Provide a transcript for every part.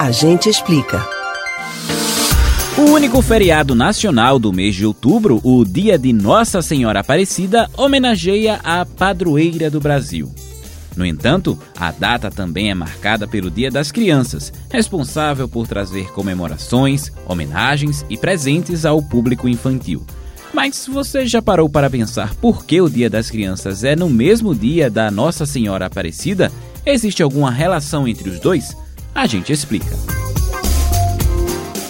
A gente explica. O único feriado nacional do mês de outubro, o Dia de Nossa Senhora Aparecida, homenageia a padroeira do Brasil. No entanto, a data também é marcada pelo Dia das Crianças, responsável por trazer comemorações, homenagens e presentes ao público infantil. Mas você já parou para pensar por que o Dia das Crianças é no mesmo dia da Nossa Senhora Aparecida? Existe alguma relação entre os dois? A gente explica.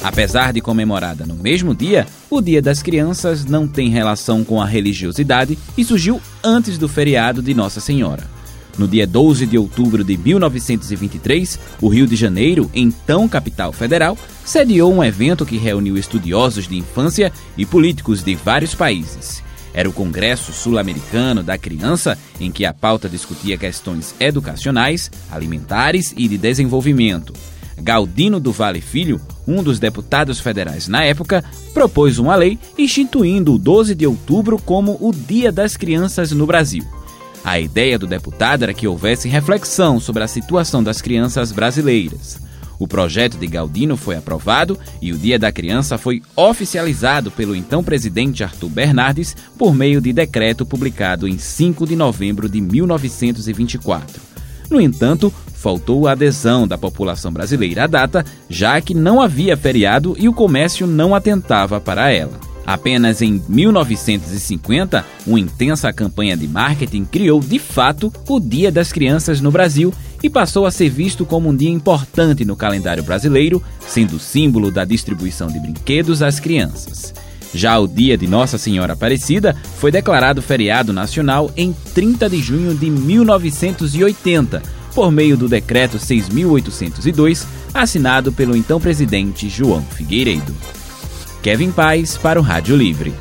Apesar de comemorada no mesmo dia, o Dia das Crianças não tem relação com a religiosidade e surgiu antes do feriado de Nossa Senhora. No dia 12 de outubro de 1923, o Rio de Janeiro, então capital federal, sediou um evento que reuniu estudiosos de infância e políticos de vários países. Era o Congresso Sul-Americano da Criança, em que a pauta discutia questões educacionais, alimentares e de desenvolvimento. Galdino do Vale Filho, um dos deputados federais na época, propôs uma lei instituindo o 12 de outubro como o Dia das Crianças no Brasil. A ideia do deputado era que houvesse reflexão sobre a situação das crianças brasileiras. O projeto de Galdino foi aprovado e o Dia da Criança foi oficializado pelo então presidente Arthur Bernardes por meio de decreto publicado em 5 de novembro de 1924. No entanto, faltou a adesão da população brasileira à data, já que não havia feriado e o comércio não atentava para ela. Apenas em 1950, uma intensa campanha de marketing criou de fato o Dia das Crianças no Brasil e passou a ser visto como um dia importante no calendário brasileiro, sendo símbolo da distribuição de brinquedos às crianças. Já o Dia de Nossa Senhora Aparecida foi declarado feriado nacional em 30 de junho de 1980, por meio do Decreto 6.802, assinado pelo então presidente João Figueiredo. Kevin Paz para o Rádio Livre.